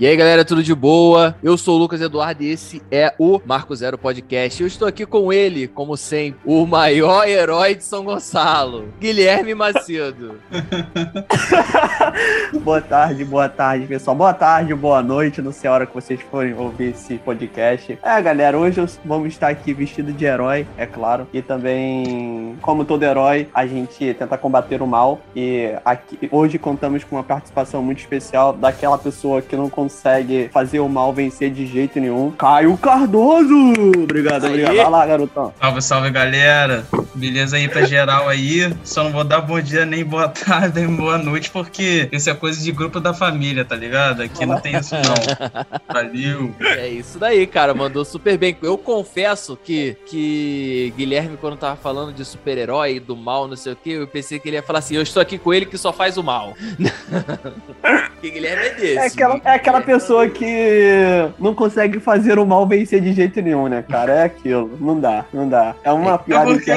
E aí, galera, tudo de boa? Eu sou o Lucas Eduardo e esse é o Marco Zero Podcast. Eu estou aqui com ele, como sempre, o maior herói de São Gonçalo, Guilherme Macedo. boa tarde, boa tarde, pessoal. Boa tarde, boa noite, não sei a hora que vocês forem ouvir esse podcast. É, galera, hoje vamos estar aqui vestido de herói, é claro. E também, como todo herói, a gente tenta combater o mal. E aqui, hoje contamos com uma participação muito especial daquela pessoa que não consegue consegue fazer o mal vencer de jeito nenhum. Caio Cardoso! Obrigado, aí. obrigado. Vai lá, garotão. Salve, salve, galera. Beleza aí pra geral aí. Só não vou dar bom dia, nem boa tarde, nem boa noite, porque isso é coisa de grupo da família, tá ligado? Aqui não tem isso não. Valeu. É isso daí, cara. Mandou super bem. Eu confesso que, que Guilherme, quando tava falando de super-herói, do mal, não sei o que, eu pensei que ele ia falar assim, eu estou aqui com ele que só faz o mal. que Guilherme é desse. É aquela, é aquela pessoa que não consegue fazer o mal vencer de jeito nenhum, né, cara? É aquilo. Não dá, não dá. É uma é piada porque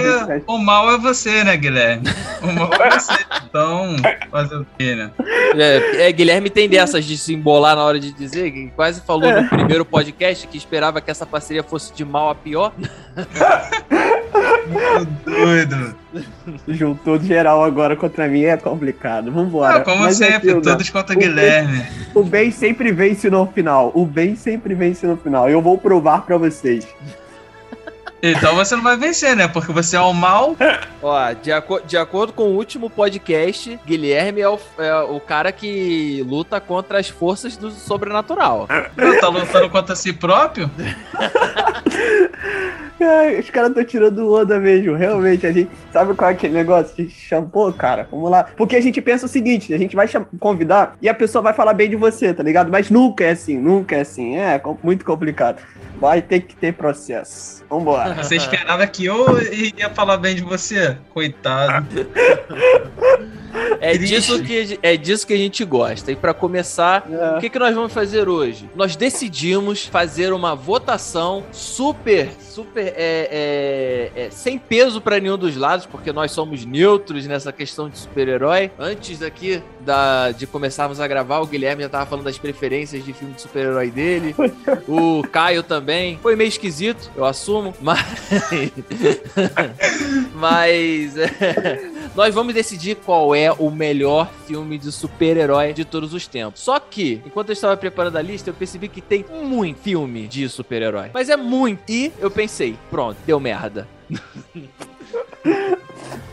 O mal é você, né, Guilherme? O mal é você. Então, fazer o quê, né? É, é, Guilherme tem dessas de se embolar na hora de dizer, que quase falou é. no primeiro podcast que esperava que essa parceria fosse de mal a pior. doido. Juntou geral agora contra mim é complicado. Vambora. Não, como Mas sempre, é todos contra o Guilherme. Bem, o bem sempre vence no final. O bem sempre vence no final. Eu vou provar pra vocês. Então você não vai vencer, né? Porque você é o mal. Ó, de, aco de acordo com o último podcast, Guilherme é o, é o cara que luta contra as forças do sobrenatural. Não, tá lutando contra si próprio? Os caras estão tirando onda mesmo. Realmente, a gente sabe qual é aquele negócio de shampoo, cara? Vamos lá. Porque a gente pensa o seguinte: a gente vai convidar e a pessoa vai falar bem de você, tá ligado? Mas nunca é assim, nunca é assim. É muito complicado. Vai ter que ter processo. Vambora. Você esperava que eu ia falar bem de você? Coitado. É disso, que, é disso que a gente gosta. E para começar, é. o que, que nós vamos fazer hoje? Nós decidimos fazer uma votação super, super é, é, é sem peso para nenhum dos lados, porque nós somos neutros nessa questão de super-herói. Antes aqui da, de começarmos a gravar, o Guilherme já tava falando das preferências de filme de super-herói dele. o Caio também. Foi meio esquisito, eu assumo, mas. mas. Nós vamos decidir qual é o melhor filme de super-herói de todos os tempos. Só que, enquanto eu estava preparando a lista, eu percebi que tem muito filme de super-herói. Mas é muito. E eu pensei, pronto, deu merda.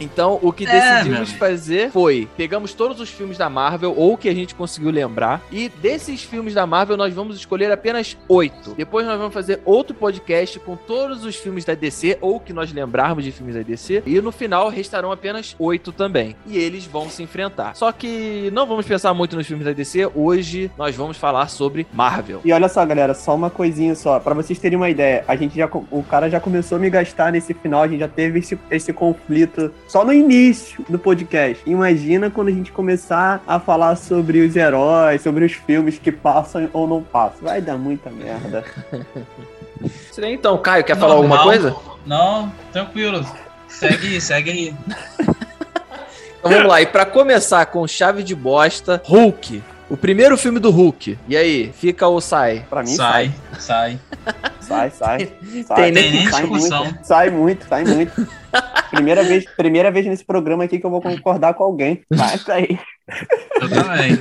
Então, o que é, decidimos fazer foi: pegamos todos os filmes da Marvel, ou que a gente conseguiu lembrar, e desses filmes da Marvel nós vamos escolher apenas oito. Depois nós vamos fazer outro podcast com todos os filmes da DC, ou que nós lembrarmos de filmes da DC, e no final restarão apenas oito também. E eles vão se enfrentar. Só que não vamos pensar muito nos filmes da DC, hoje nós vamos falar sobre Marvel. E olha só, galera, só uma coisinha só, para vocês terem uma ideia, a gente já, o cara já começou a me gastar nesse final, a gente já teve esse, esse conflito só no início do podcast. Imagina quando a gente começar a falar sobre os heróis, sobre os filmes que passam ou não passam. Vai dar muita merda. então, Caio, quer falar alguma coisa? Não, tranquilo. Segue, segue aí. Então vamos lá, e para começar com chave de bosta, Hulk. O primeiro filme do Hulk. E aí, fica ou sai? Pra mim, sai. Sai. Sai, sai. sai. Tem nem sai discussão. Muito, sai muito, sai muito. Primeira vez, primeira vez nesse programa aqui que eu vou concordar com alguém. Vai sair. Eu também.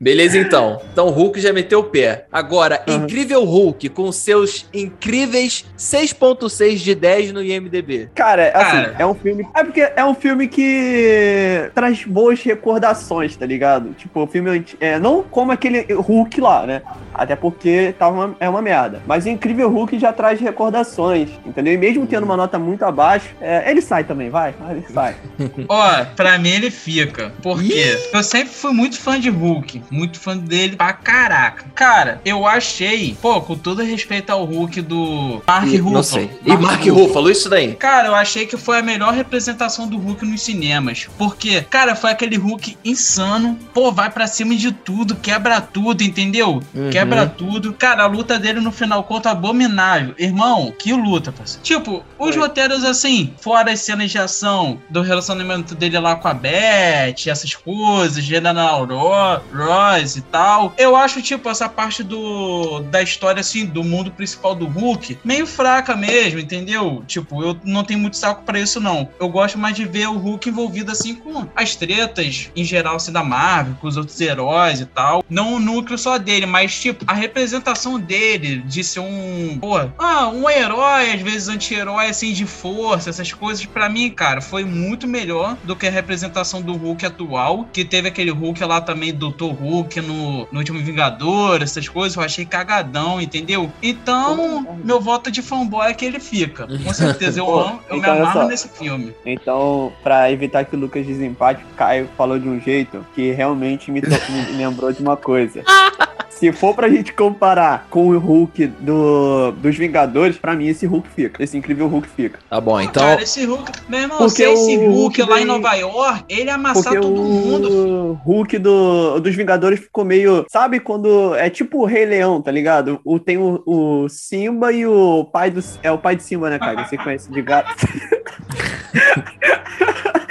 Beleza, então. Então o Hulk já meteu o pé. Agora, uhum. Incrível Hulk, com seus incríveis 6.6 de 10 no IMDB. Cara, assim, Cara, é um filme. É porque é um filme que traz boas recordações, tá ligado? Tipo, o filme. É, não como aquele Hulk lá, né? Até porque tá uma, é uma merda. Mas o Incrível Hulk já traz recordações, entendeu? E mesmo tendo uma nota muito abaixo, é, ele sai também, vai. Ele sai. Ó, pra mim ele fica. Porque quê? Eu sempre fui muito fã de Hulk. Muito fã dele pra caraca. Cara, eu achei, pô, com todo respeito ao Hulk do Mark Ruffalo. Não sei. E Mark Ruffalo, isso daí? Cara, eu achei que foi a melhor representação do Hulk nos cinemas. Porque, cara, foi aquele Hulk insano. Pô, vai pra cima de tudo, quebra tudo, entendeu? Uhum. Quebra tudo. Cara, a luta dele no final conta abominável. Irmão, que luta, parceiro. Tipo, os foi. roteiros assim, fora as cenas de ação do relacionamento dele lá com a Beth, essas coisas Poderoso, General Ross e tal. Eu acho, tipo, essa parte do da história, assim, do mundo principal do Hulk, meio fraca mesmo, entendeu? Tipo, eu não tenho muito saco para isso, não. Eu gosto mais de ver o Hulk envolvido, assim, com as tretas, em geral, assim, da Marvel, com os outros heróis e tal. Não o núcleo só dele, mas, tipo, a representação dele de ser um, pô, ah, um herói, às vezes anti-herói, assim, de força, essas coisas, para mim, cara, foi muito melhor do que a representação do Hulk atual, que teve aquele Hulk lá também, Dr. Hulk no, no último Vingador, essas coisas, eu achei cagadão, entendeu? Então, meu voto de fanboy é que ele fica. Com certeza, eu, amo, eu então, me amarro nesse filme. Então, pra evitar que o Lucas desempate, o Caio falou de um jeito que realmente me, me lembrou de uma coisa. Se for pra gente comparar com o Hulk do, dos Vingadores, pra mim esse Hulk fica. Esse incrível Hulk fica. Tá bom, então. Cara, esse Hulk. Meu irmão, porque se esse Hulk, Hulk lá em Nova York, ele amassar todo o mundo. O Hulk do, dos Vingadores ficou meio. Sabe quando. É tipo o Rei Leão, tá ligado? O, tem o, o Simba e o pai do. É o pai de Simba, né, cara? Você conhece de gato.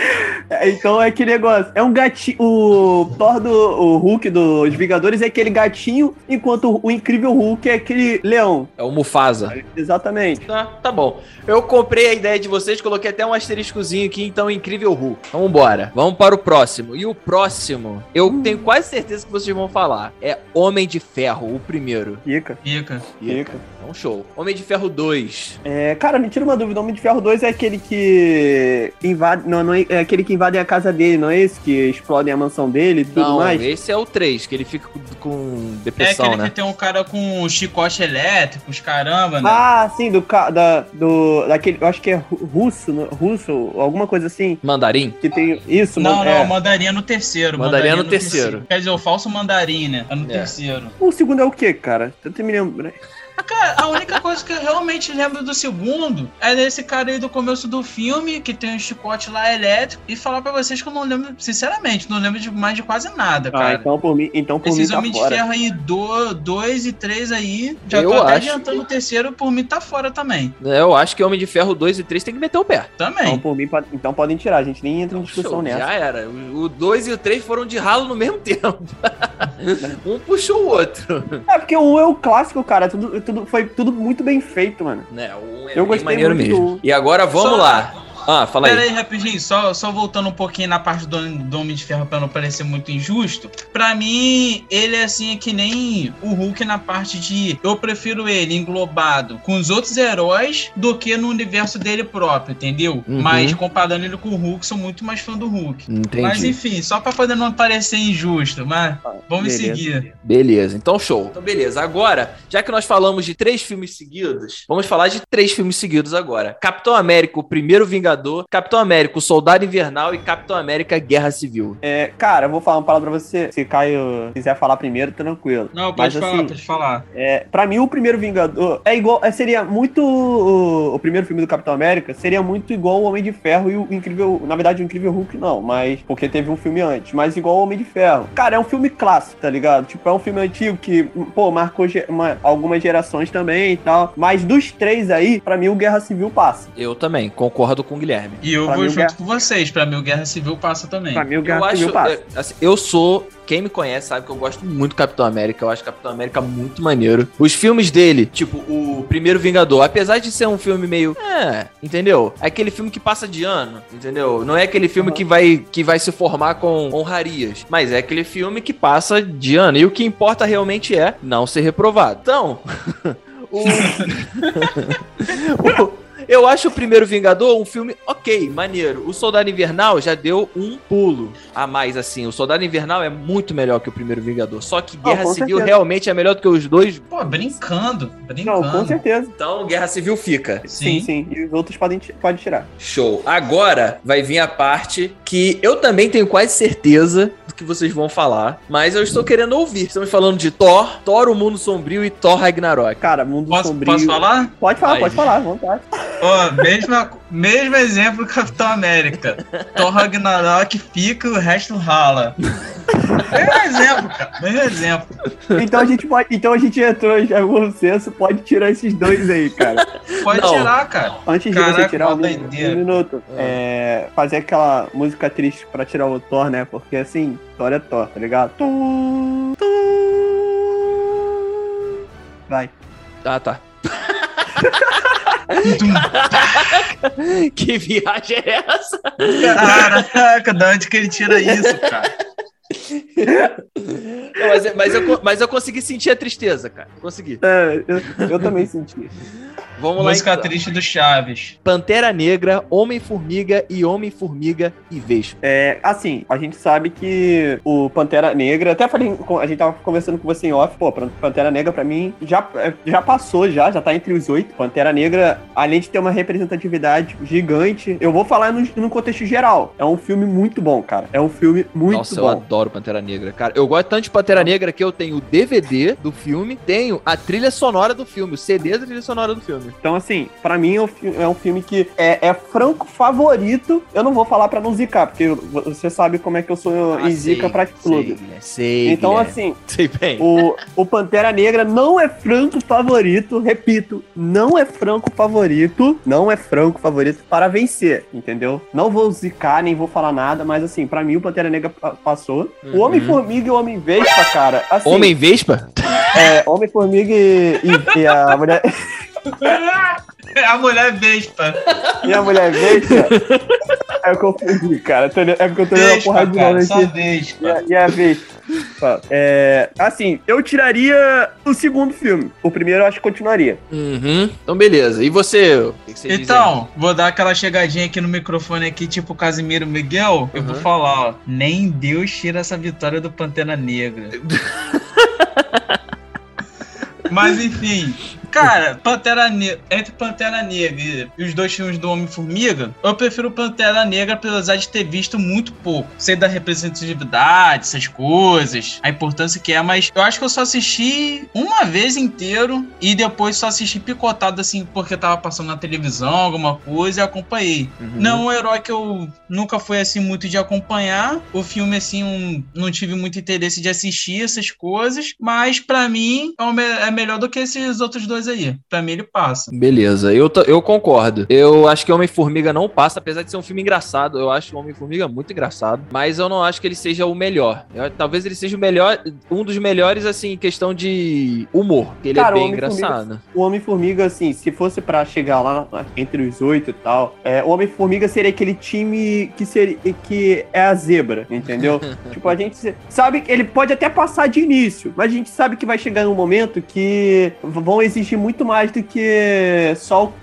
Então é aquele negócio. É um gatinho. O Thor do o Hulk dos Vingadores é aquele gatinho, enquanto o incrível Hulk é aquele leão. É o Mufasa. Exatamente. Tá, tá bom. Eu comprei a ideia de vocês, coloquei até um asteriscozinho aqui, então incrível Hulk. Vamos embora. Vamos para o próximo. E o próximo, eu hum. tenho quase certeza que vocês vão falar. É Homem de Ferro, o primeiro. Ica. Ica. Ica. Então, show. Homem de Ferro 2. É, cara, me tira uma dúvida. Homem de Ferro 2 é aquele que invade. Não, não é, é aquele que invadem a casa dele, não é esse? Que explodem a mansão dele e tudo não, mais? Esse é o 3, que ele fica com, depressão, é aquele né? que tem um cara com chicote elétrico, os caramba, né? Ah, sim, do, da, do daquele, eu acho que é russo, russo, alguma coisa assim. Mandarim? Que tem isso, Não, não, é. mandarim é no terceiro. Mandarim, é no, terceiro. terceiro. Quer dizer, o falso mandarim, né? É no é. terceiro. O segundo é o quê, cara? Eu me lembro, né? Cara, a única coisa que eu realmente lembro do segundo é desse cara aí do começo do filme, que tem um chicote lá elétrico, e falar pra vocês que eu não lembro, sinceramente, não lembro de mais de quase nada, ah, cara. então por mim, então por Esses mim tá Homens de Ferro aí, 2 dois e 3 aí, já eu tô até adiantando o terceiro, por mim tá fora também. É, eu acho que Homem de Ferro 2 e 3 tem que meter o pé. Também. Então, por mim, então podem tirar, a gente nem entra em discussão Show, nessa. Já era. O 2 e o 3 foram de ralo no mesmo tempo. um puxou o outro. É, porque o 1 é o clássico, cara. Tudo, tudo, foi tudo muito bem feito, mano. É, o é eu gostei muito mesmo. Do... E agora vamos Só... lá. Ah, fala aí. Pera aí, rapidinho, só, só voltando um pouquinho na parte do, do Homem de Ferro pra não parecer muito injusto. Pra mim, ele é assim, é que nem o Hulk na parte de eu prefiro ele englobado com os outros heróis do que no universo dele próprio, entendeu? Uhum. Mas comparando ele com o Hulk, sou muito mais fã do Hulk. Entendi. Mas enfim, só pra poder não parecer injusto, mas vamos beleza. seguir. Beleza, então show. Então beleza, agora, já que nós falamos de três filmes seguidos, vamos falar de três filmes seguidos agora. Capitão América, o primeiro Vingador Vingador, Capitão América, o Soldado Invernal e Capitão América Guerra Civil. É, cara, eu vou falar uma palavra pra você. Se Caio quiser falar primeiro, tranquilo. Não, pode Mas, falar, assim, pode falar. É, pra mim, o primeiro Vingador é igual. É, seria muito. O, o, primeiro filme do Capitão América seria muito igual o Homem de Ferro e o Incrível. Na verdade, o Incrível Hulk não, mas. Porque teve um filme antes. Mas igual o Homem de Ferro. Cara, é um filme clássico, tá ligado? Tipo, é um filme antigo que, pô, marcou uma, algumas gerações também e tal. Mas dos três aí, pra mim, o Guerra Civil passa. Eu também, concordo com Guilherme. E eu pra vou junto Guerra... com vocês. Pra mim, o Guerra Civil passa também. Pra mim, o Guerra eu Civil acho, passa. Eu, assim, eu sou quem me conhece sabe que eu gosto muito do Capitão América. Eu acho Capitão América muito maneiro. Os filmes dele, tipo, o Primeiro Vingador, apesar de ser um filme meio. É, entendeu? É aquele filme que passa de ano, entendeu? Não é aquele filme uhum. que, vai, que vai se formar com honrarias. Mas é aquele filme que passa de ano. E o que importa realmente é não ser reprovado. Então. o... o... Eu acho o primeiro Vingador um filme ok, maneiro. O Soldado Invernal já deu um pulo a mais, assim. O Soldado Invernal é muito melhor que o primeiro Vingador. Só que Guerra oh, Civil certeza. realmente é melhor do que os dois. Pô, brincando. Brincando. Não, com certeza. Então, Guerra Civil fica. Sim, sim. sim. E os outros podem, podem tirar. Show. Agora vai vir a parte que eu também tenho quase certeza do que vocês vão falar, mas eu estou querendo ouvir. Estamos falando de Thor, Thor, o Mundo Sombrio e Thor Ragnarok. Cara, Mundo posso, Sombrio. Posso falar? Pode falar, pode falar, vontade. Oh, mesma, mesmo exemplo do Capitão América. Thor Ragnarok fica o resto rala. Melhor exemplo, cara. Melhor exemplo. Então a gente pode. Então a gente entrou já no senso, pode tirar esses dois aí, cara. Pode Não. tirar, cara. Antes de Caraca, você tirar um, um minuto, é, fazer aquela música triste pra tirar o Thor, né? Porque assim, Thor é Thor, tá ligado? Tum, tum. Vai. Ah, tá. que viagem é essa? Caraca, de onde que ele tira isso, cara? Não, mas, mas eu, mas eu consegui sentir a tristeza, cara. Consegui. É, eu, eu também senti. Vamos lá Música então. triste do Chaves. Pantera Negra, Homem-Formiga e Homem-Formiga e Vespa. É, assim, a gente sabe que o Pantera Negra, até falei, com- a gente tava conversando com você em off, pô, Pantera Negra pra mim já, é, já passou, já, já tá entre os oito. Pantera Negra, além de ter uma representatividade gigante, eu vou falar no, no contexto geral. É um filme muito bom, cara. É um filme muito Nossa, eu bom. adoro Pantera Negra, cara. Eu gosto tanto de Pantera Negra que eu tenho o DVD do filme, tenho a trilha sonora do filme, o CD da trilha sonora do filme. Então, assim, pra mim é um, fi- é um filme que é, é franco favorito. Eu não vou falar pra não zicar, porque você sabe como é que eu sou Ah, em zica pra tudo. Sei, sei, Então, Guilherme. assim, Sei bem. O, o Pantera Negra não é franco favorito, repito, não é franco favorito, não é franco favorito para vencer, entendeu? Não vou zicar, nem vou falar nada, mas assim, pra mim o Pantera Negra pa- passou. O Uhum. Homem-Formiga e o Homem-Vespa, cara, assim, Homem-Vespa? é, Homem-Formiga e, e- e a mulher, A mulher Vespa. e a mulher Vespa, é eu confundi, cara, é porque eu tô olhando uma porrada de cara. nome aqui. Vespa. E a, e a Vespa. É, assim, eu tiraria o segundo filme. O primeiro eu acho que continuaria. Uhum. Então, beleza. E você? O que que você diz aí? Então, vou dar aquela chegadinha aqui no microfone aqui, tipo Casimiro Miguel. Eu vou Uhum. falar, ó. Nem Deus tira essa vitória do Pantera Negra. Mas enfim. Cara, Pantera Negra. Entre Pantera Negra e- os dois filmes do Homem-Formiga, eu prefiro Pantera Negra, apesar de ter visto muito pouco. Sei da representatividade, essas coisas, a importância que é, mas eu acho que eu só assisti uma vez inteiro e depois só assisti picotado assim, porque tava passando na televisão, alguma coisa, e acompanhei. Uhum. Não um herói que eu nunca fui assim muito de acompanhar. O filme assim, um- não tive muito interesse de assistir essas coisas, mas pra mim é, é melhor do que esses outros dois aí. Pra mim ele passa. Beleza, eu, eu concordo. Eu acho que Homem-Formiga não passa, apesar de ser um filme engraçado. Eu acho o Homem-Formiga muito engraçado. Mas eu não acho que ele seja o melhor. Eu- talvez ele seja o melhor, um dos melhores, assim, em questão de humor. Que ele Cara, é o bem Homem-Formiga- engraçado. O Homem-Formiga, assim, se fosse pra chegar lá entre os oito e tal, é, o Homem-Formiga seria aquele time que, seria, que é a zebra, entendeu? tipo, a gente sabe que ele pode até passar de início, mas a gente sabe que vai chegar um momento que vão exigir muito mais do que só, o-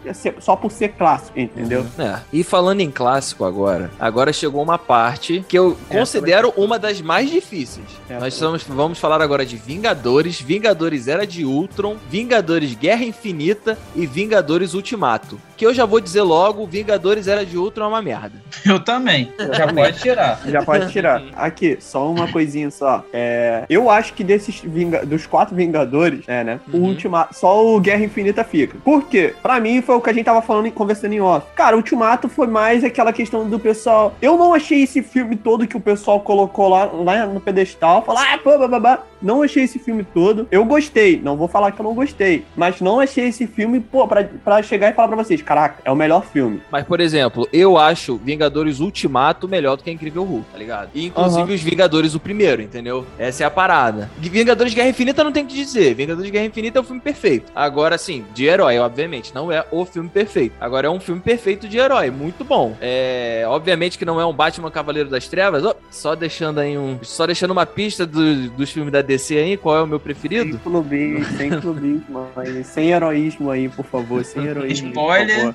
só por ser clássico, entendeu? É. E falando em clássico agora, agora chegou uma parte que eu considero uma das mais difíceis. Nós estamos, vamos falar agora de Vingadores, Vingadores Era de Ultron, Vingadores Guerra Infinita e Vingadores Ultimato. Que eu já vou dizer logo, Vingadores Era de Ultron é uma merda. Eu também. Já pode tirar. Já pode tirar. Aqui, só uma coisinha só. É, eu acho que desses Vinga- dos quatro Vingadores, é, né? O Uhum. Ultimato, só o Guerra Infinita fica. Por quê? Pra mim foi o que a gente tava falando e conversando em off. Cara, o Ultimato foi mais aquela questão do pessoal. Eu não achei esse filme todo que o pessoal colocou lá, lá no pedestal. Falar, ah, pô, babá. Não achei esse filme todo. Eu gostei. Não vou falar que eu não gostei. Mas não achei esse filme, pô, pra, pra chegar e falar pra vocês: caraca, é o melhor filme. Mas, por exemplo, eu acho Vingadores Ultimato melhor do que a Incrível Hulk, tá ligado? E, inclusive Aham. os Vingadores o primeiro, entendeu? Essa é a parada. E Vingadores Guerra Infinita não tem o que dizer. Vingadores Guerra Infinita é o filme perfeito. Agora, sim, de herói, obviamente, não é o filme perfeito. Agora é um filme perfeito de herói, muito bom. É, obviamente que não é um Batman Cavaleiro das Trevas. Ó, só deixando aí um, só deixando uma pista do- dos filmes da DC aí, qual é o meu Sem preferido? clubismo, sem clubismo, mas sem heroísmo aí, por favor, sem heroísmo. por Spoiler. favor.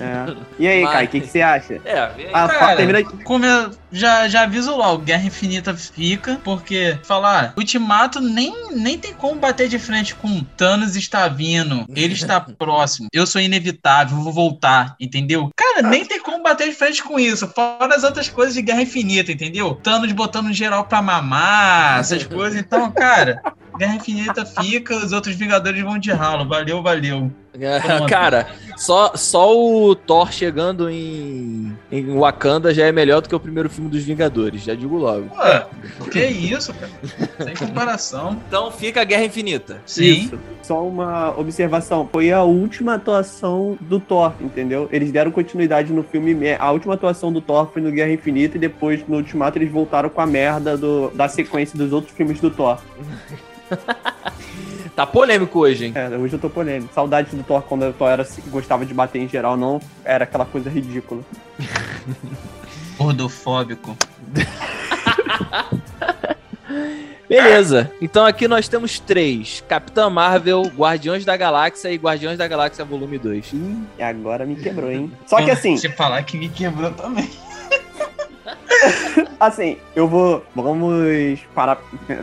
É. E aí, Mas- Kai, o que, que você acha? É. Ah, Cara, fa- termina Como eu já, já aviso lá, o Guerra Infinita fica, porque falar, Ultimato nem, nem tem como bater de frente com Thanos está vindo, ele está próximo, eu sou inevitável, vou voltar, entendeu? Cara, nem tem como bater de frente com isso, fora as outras coisas de Guerra Infinita, entendeu? Thanos botando geral pra mamar, essas coisas, então, cara. Guerra Infinita fica, os outros Vingadores vão de ralo. Valeu, valeu. Pronto. Cara, só, só o Thor chegando em em Wakanda já é melhor do que o primeiro filme dos Vingadores, já digo logo. Ué, que isso, cara? Sem comparação. Então fica a Guerra Infinita. Sim. Isso. Só uma observação. Foi a última atuação do Thor, entendeu? Eles deram continuidade no filme. A última atuação do Thor foi no Guerra Infinita e depois no Ultimato eles voltaram com a merda do, da sequência dos outros filmes do Thor. Tá polêmico hoje, hein? É, hoje eu tô polêmico. Saudade do Thor quando o Thor era, gostava de bater em geral, não era aquela coisa ridícula. Gordofóbico. Beleza. Então aqui nós temos três: Capitã Marvel, Guardiões da Galáxia e Guardiões da Galáxia Volume 2. Ih, agora me quebrou, hein? Só que assim. Se falar que me quebrou também. Assim, eu vou. Vamos parar.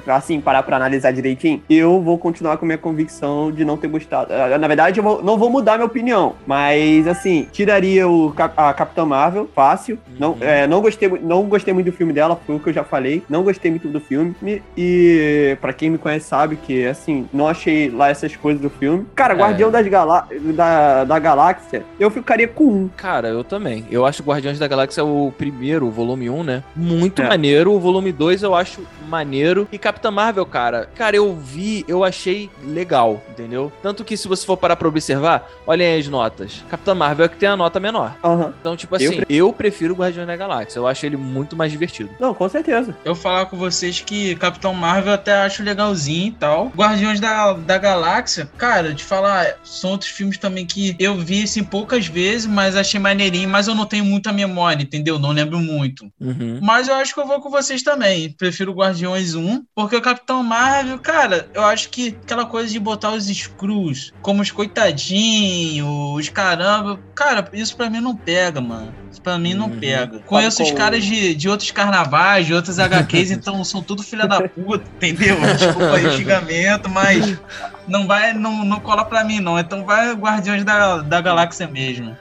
Assim, parar pra analisar direitinho. Eu vou continuar com minha convicção de não ter gostado. Ah, na verdade, eu vou, não vou mudar minha opinião. Mas, assim, tiraria o, a Capitã Marvel, fácil. Não, Uhum. é, não, gostei, não gostei muito do filme dela, foi o que eu já falei. Não gostei muito do filme. E, pra quem me conhece, sabe que, assim, não achei lá essas coisas do filme. Cara, É. Guardião das Galá da, da Galáxia, eu ficaria com um. Cara, eu também. Eu acho Guardiões da Galáxia o primeiro, o volume 1, né? Muito É. maneiro. O volume 2 eu acho maneiro. E Capitã Marvel, cara, cara, eu vi, eu achei legal, entendeu? Tanto que se você for parar pra observar, olhem aí as notas. Capitã Marvel é que tem a nota menor. Aham. Então, tipo Eu assim, eu, prefiro Guardiões da Galáxia. Eu acho ele muito mais divertido. Não, com certeza. Eu falar com vocês que Capitão Marvel eu até acho legalzinho e tal. Guardiões da, da Galáxia, cara, de falar, são outros filmes também que eu vi assim poucas vezes, mas achei maneirinho, mas eu não tenho muita memória, entendeu? Não lembro muito. Uhum. Mas eu acho que eu vou com vocês também. Prefiro Guardiões 1, porque o Capitão Marvel, cara, eu acho que aquela coisa de botar os screws como os coitadinhos, os caramba, cara, isso pra mim não pega, mano. Isso pra mim não Uhum. pega. Conheço os caras de, de outros carnavais, de outros HQs, então são tudo filha da puta, entendeu? Desculpa aí o xingamento, mas não vai, não, não cola pra mim não. Então vai Guardiões da, da Galáxia mesmo.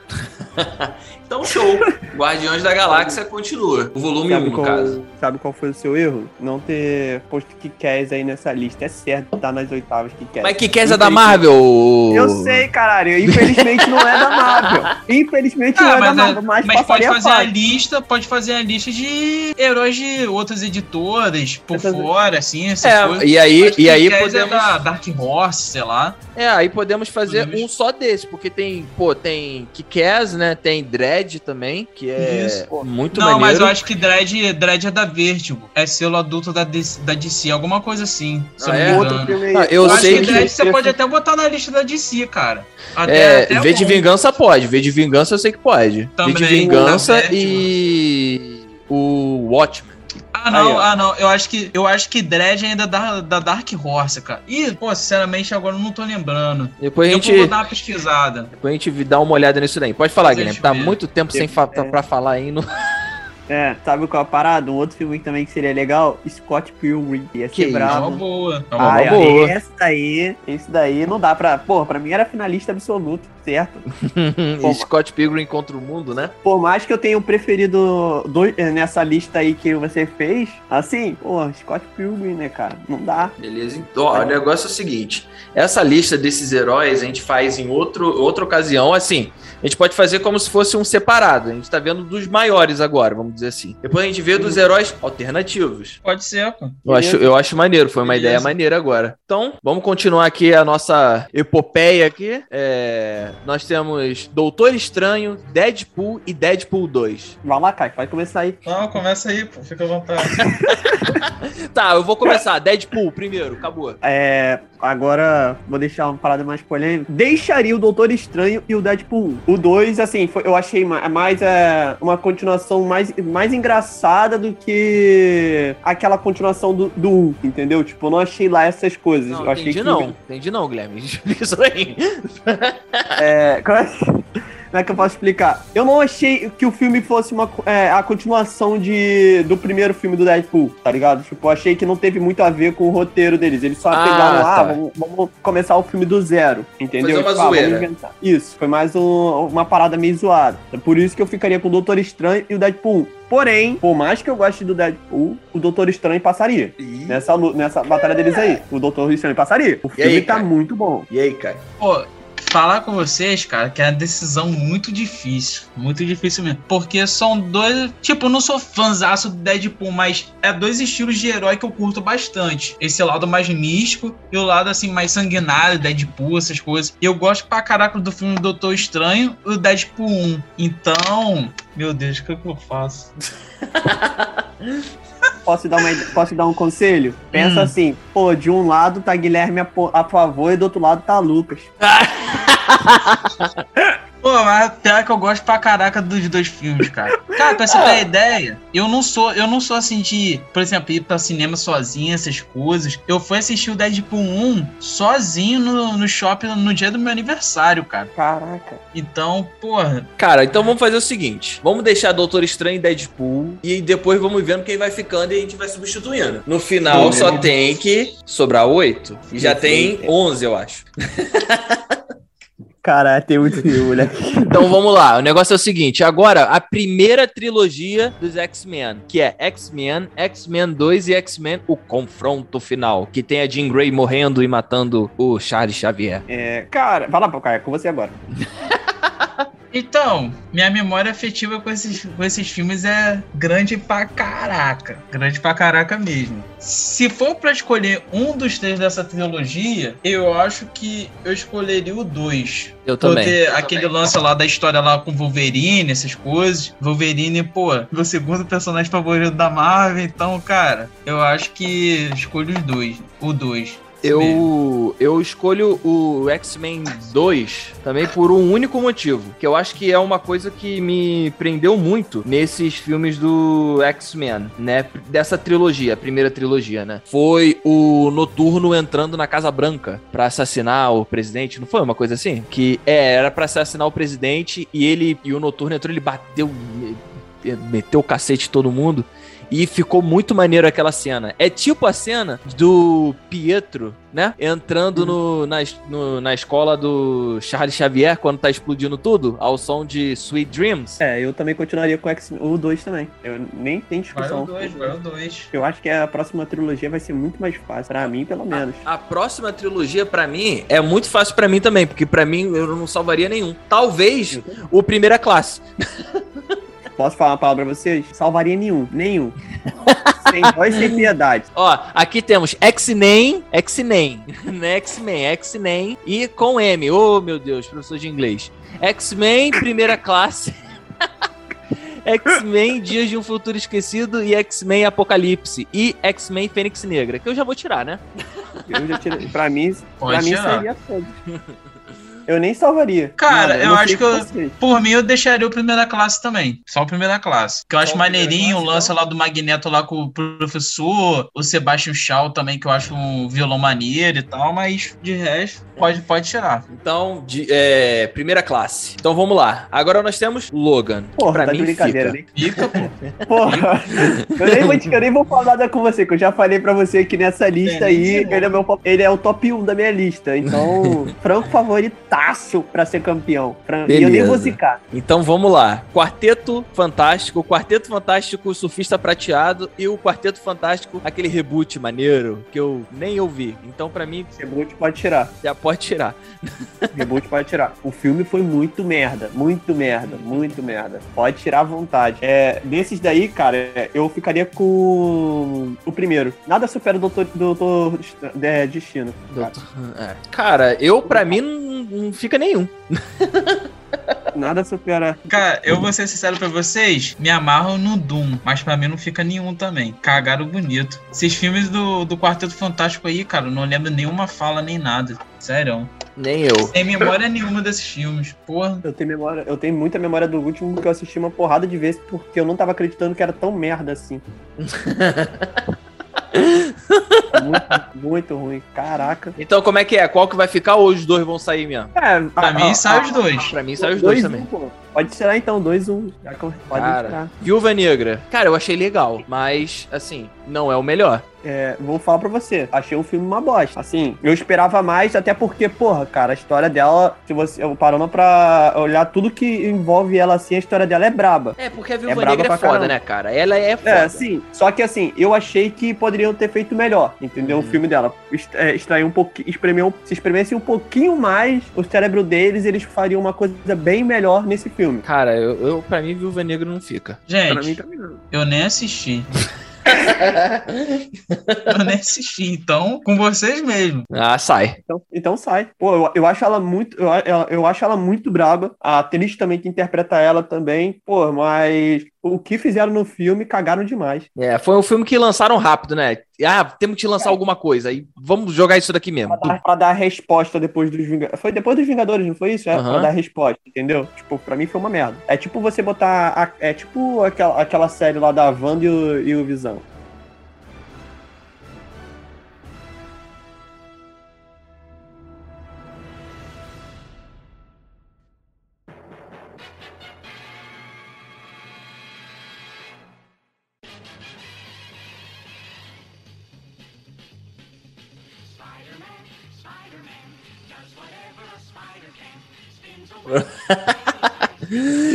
Então, show. Guardiões da Galáxia continua. O volume 1, Sabe no caso. sabe qual foi o seu erro? Não ter posto Kikés aí nessa lista. É certo, tá nas oitavas Kikés. Mas quer é da Marvel? Eu sei, caralho. Infelizmente não é da Marvel. Infelizmente não Ah, é da mas, Marvel, é- mas, mas pode fazer a fácil. lista, pode fazer a lista de heróis de outras editoras por Essas- fora, assim, essas É, coisas. e aí, e aí Kick-Ass podemos. É da Dark Horse, sei lá. É, aí podemos fazer Podemos. um só desse, porque tem, pô, tem Kick-Ass, né? Tem Dread também, que é Isso. muito não, mas maneiro. eu acho que Dredd, Dredd é da Vertigo. É selo adulto da DC, da DC alguma coisa assim. Se Ah, eu não é? aí. Ah, eu Eu acho sei que que Dredd você pode até botar na lista da DC, cara. É, até V de bom. Vingança pode, V de Vingança eu sei que pode. V Também, de Vingança e o Watchmen. Ah, não, Aí, ah, não. Eu acho que, eu acho que Dredd ainda é da, da Dark Horse, cara. E, pô, sinceramente, agora eu não tô lembrando. Depois a Eu gente, vou dar uma pesquisada. depois a gente dá uma olhada nisso daí. Pode falar, Mas Guilherme. eu Tá muito tempo sem fa É. pra falar aí no. É, sabe qual é a parada? Um outro filme também que seria legal? Scott Pilgrim. Ia Que ser isso? É uma bravo. boa. É uma uma Ai, boa. Esse daí, esse daí não dá pra. Porra, pra mim era finalista absoluto, certo? Pô, Scott Pilgrim contra o mundo, né? Por mais que eu tenha um preferido dois, eh, nessa lista aí que você fez, assim, pô, Scott Pilgrim, né, cara? Não dá. Beleza, então, ó, o negócio é o seguinte: essa lista desses heróis a gente faz em outro, outra ocasião, assim. A gente pode fazer como se fosse um separado. A gente tá vendo dos maiores agora, vamos dizer assim. Depois a gente vê dos heróis alternativos. Pode ser, pô. Eu acho, eu acho maneiro, foi uma Beleza. ideia maneira agora. Então, vamos continuar aqui a nossa epopeia aqui. É, nós temos Doutor Estranho, Deadpool e Deadpool 2. Vai lá, Kai, pode começar aí. Não, começa aí, pô. Fica à vontade. Tá, eu vou começar. Deadpool primeiro, acabou. É, agora vou deixar uma parada mais polêmica. Deixaria o Doutor Estranho e o Deadpool 1. O 2, assim, foi- eu achei ma- mais é, uma continuação mais, mais engraçada do que aquela continuação do, do 1, entendeu? Tipo, eu não achei lá essas coisas. Não, eu achei entendi que, não. Entendi não, Guilherme. Isso aí. É, como é que- como é que eu posso explicar? Eu não achei que o filme fosse uma, é, a continuação de, do primeiro filme do Deadpool, tá ligado? Tipo, eu achei que não teve muito a ver com o roteiro deles. Eles só Ah, pegaram lá, tá. vamos, vamos começar o filme do zero, entendeu? Fazer uma Tipo, ah, vamos zoeira. inventar. Isso, foi mais um- uma parada meio zoada. É Por isso que eu ficaria com o Doutor Estranho e o Deadpool 1. Porém, por mais que eu goste do Deadpool, o Doutor Estranho passaria. Nessa, nessa batalha deles aí. O Doutor Estranho passaria. O filme aí, tá cara? muito bom. E aí, cara? Pô, falar com vocês, cara, que é uma decisão muito difícil. Muito difícil mesmo. Porque são dois. Tipo, eu não sou fãzaço do Deadpool, mas é dois estilos de herói que eu curto bastante. Esse lado mais místico e o lado, assim, mais sanguinário, Deadpool, essas coisas. E eu gosto pra caraca do filme Doutor Estranho e o Deadpool 1. Então, meu Deus, o que, é que eu faço? Posso dar, uma, posso dar um conselho? Pensa hum. assim, pô, de um lado tá Guilherme a, a favor e do outro lado tá Lucas. Pô, mas pior que eu gosto pra caraca dos dois filmes, cara. Cara, pra você ter é. ideia, eu não sou, eu não sou assim de, por exemplo, ir pra cinema sozinho, essas coisas. Eu fui assistir o Deadpool 1 sozinho no, no shopping no dia do meu aniversário, cara. Caraca. Então, porra. Cara, então vamos fazer o seguinte: vamos deixar Doutor Estranho e Deadpool e depois vamos vendo quem vai ficando e a gente vai substituindo. No final só tem que sobrar oito. E já tem onze, eu acho. Caralho, tem muito filme, né? então vamos lá. O negócio é o seguinte: agora, a primeira trilogia dos X-Men, que é X-Men, X-Men 2 e X-Men O Confronto Final, que tem a Jean Grey morrendo e matando o Charles Xavier. É, cara, vai lá, cara, com você agora. Então, minha memória afetiva com esses, com esses filmes é grande pra caraca. Grande pra caraca mesmo. Se for para escolher um dos três dessa trilogia, eu acho que eu escolheria o dois. Eu também. Porque aquele também. lance lá da história lá com Wolverine, essas coisas. Wolverine, pô, meu segundo personagem favorito da Marvel. Então, cara, eu acho que escolho os dois. O dois. Eu, eu escolho o X-Men 2 também por um único motivo, que eu acho que é uma coisa que me prendeu muito nesses filmes do X-Men, né? Dessa trilogia, a primeira trilogia, né? Foi o Noturno entrando na Casa Branca para assassinar o presidente, não foi uma coisa assim? Que é, era para assassinar o presidente e ele e o Noturno entrou, ele bateu meteu o cacete todo mundo. E ficou muito maneiro aquela cena. É tipo a cena do Pietro, né? Entrando no, na, no, na escola do Charles Xavier quando tá explodindo tudo, ao som de Sweet Dreams. É, eu também continuaria com o 2 também. Eu nem tenho discussão. Vai o 2, vai o 2. Eu acho que a próxima trilogia vai ser muito mais fácil. Pra mim, pelo menos. A, a próxima trilogia, para mim, é muito fácil para mim também, porque para mim eu não salvaria nenhum. Talvez o Primeira Classe. Posso falar uma palavra pra vocês? Salvaria nenhum. Nenhum. sem voz, sem piedade. Ó, aqui temos X-Men, X-Men, né? X-Men, X-Men e com M. Oh, meu Deus, professor de inglês. X-Men, primeira classe. X-Men Dias de um Futuro Esquecido e X-Men Apocalipse. E X-Men Fênix Negra, que eu já vou tirar, né? Eu já tirei. Pra mim, Pode pra mim seria todos. Eu nem salvaria. Cara, Nada, eu, eu acho que, eu, por mim eu deixaria o primeira classe também. Só o primeira classe. Que eu acho maneirinho o lance então? lá do Magneto lá com o professor, o Sebastian Shaw também, que eu acho um violão maneiro e tal, mas de resto, pode, pode tirar. Então, de, é, primeira classe. Então vamos lá. Agora nós temos Logan. Porra, pra tá mim, brincadeira, fica. Fica, pô. Porra. eu, nem vou, eu nem vou falar nada com você, que eu já falei pra você que nessa lista é, aí, ele é, meu, ele é o top 1 da minha lista. Então, franco favorito fácil para ser campeão. Pra... E eu nem vou zicar. Então vamos lá. Quarteto Fantástico, Quarteto Fantástico Surfista Prateado e o Quarteto Fantástico, aquele reboot maneiro que eu nem ouvi. Então para mim... Reboot pode tirar. Já pode tirar. Reboot pode tirar. O filme foi muito merda, muito merda, muito merda. Pode tirar à vontade. É, desses daí, cara, eu ficaria com o primeiro. Nada supera o Doutor, Doutor é, Destino. Cara, Doutor, é. cara eu para mim não fica nenhum. Nada supera. Cara, eu vou ser sincero pra vocês, me amarro no Doom, mas pra mim não fica nenhum também. Cagaram bonito. Esses filmes do, do Quarteto Fantástico aí, cara, eu não lembro nenhuma fala nem nada. Sério. Nem eu. Sem memória nenhuma desses filmes, porra. Eu tenho memória, eu tenho muita memória do último que eu assisti uma porrada de vezes porque eu não tava acreditando que era tão merda assim. muito, muito ruim. Caraca. Então, como é que é? Qual que vai ficar ou os dois vão sair mesmo? É, pra a, mim a, sai os dois. Pra mim sai os dois, dois também. Pô. Pode tirar então, 2-1. Um. Pode cara, tirar. Viúva Negra. Cara, eu achei legal, mas, assim, não é o melhor é, vou falar pra você, achei o filme uma bosta. Assim, eu esperava mais, até porque, porra, cara, a história dela, se você eu parando pra olhar tudo que envolve ela assim, a história dela é braba. É, porque a Viúva é Negra é foda, caramba. né, cara? Ela é, é foda. É, sim. Só que assim, eu achei que poderiam ter feito melhor, entendeu? Uhum. O filme dela. É, extrair um pouquinho, espremer, se espremesse um pouquinho mais o cérebro deles, eles fariam uma coisa bem melhor nesse filme. Cara, eu, eu pra mim, Viúva Negra não fica. Gente, pra mim também não. eu nem assisti. eu nem assisti, então, com vocês mesmo. Ah, sai. Então, então sai. Pô, eu, eu acho ela muito. Eu, eu acho ela muito braba. A atriz também que interpreta ela também. Pô, mas o que fizeram no filme, cagaram demais. É, foi um filme que lançaram rápido, né? Ah, temos que lançar é. alguma coisa. E vamos jogar isso daqui mesmo. Pra dar, pra dar resposta depois dos Vingadores. Foi depois dos Vingadores, não foi isso? É, uhum. pra dar resposta, entendeu? Tipo, pra mim foi uma merda. É tipo você botar. A, é tipo aquela, aquela série lá da Wanda e o, e o Visão.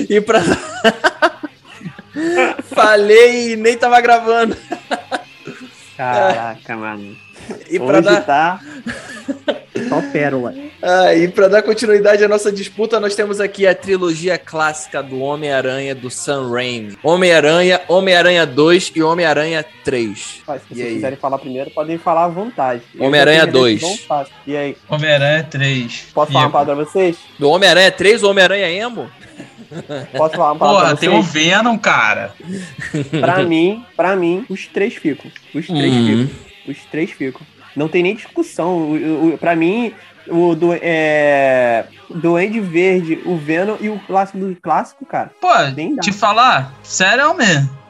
E pra. Falei e nem tava gravando. Caraca, mano. E pra Hoje dar... tá só pérola. Ah, e para dar continuidade à nossa disputa, nós temos aqui a trilogia clássica do Homem-Aranha do Sam Raimi. Homem-Aranha, Homem-Aranha 2 e Homem-Aranha 3. Mas, se e vocês quiserem falar primeiro, podem falar à vontade. Homem-Aranha 2. E aí? Homem-Aranha 3. Posso falar uma palavra pra vocês? Do Homem-Aranha 3 ou Homem-Aranha Emo? Posso falar uma palavra Porra, tem o Venom, cara. pra mim, pra mim, os três ficam. Os três uhum. ficam. Os três ficam. Não tem nem discussão. Pra mim, o do, é, Duende Verde, o Venom e o clássico do clássico, cara. Pô, te falar, sério mesmo.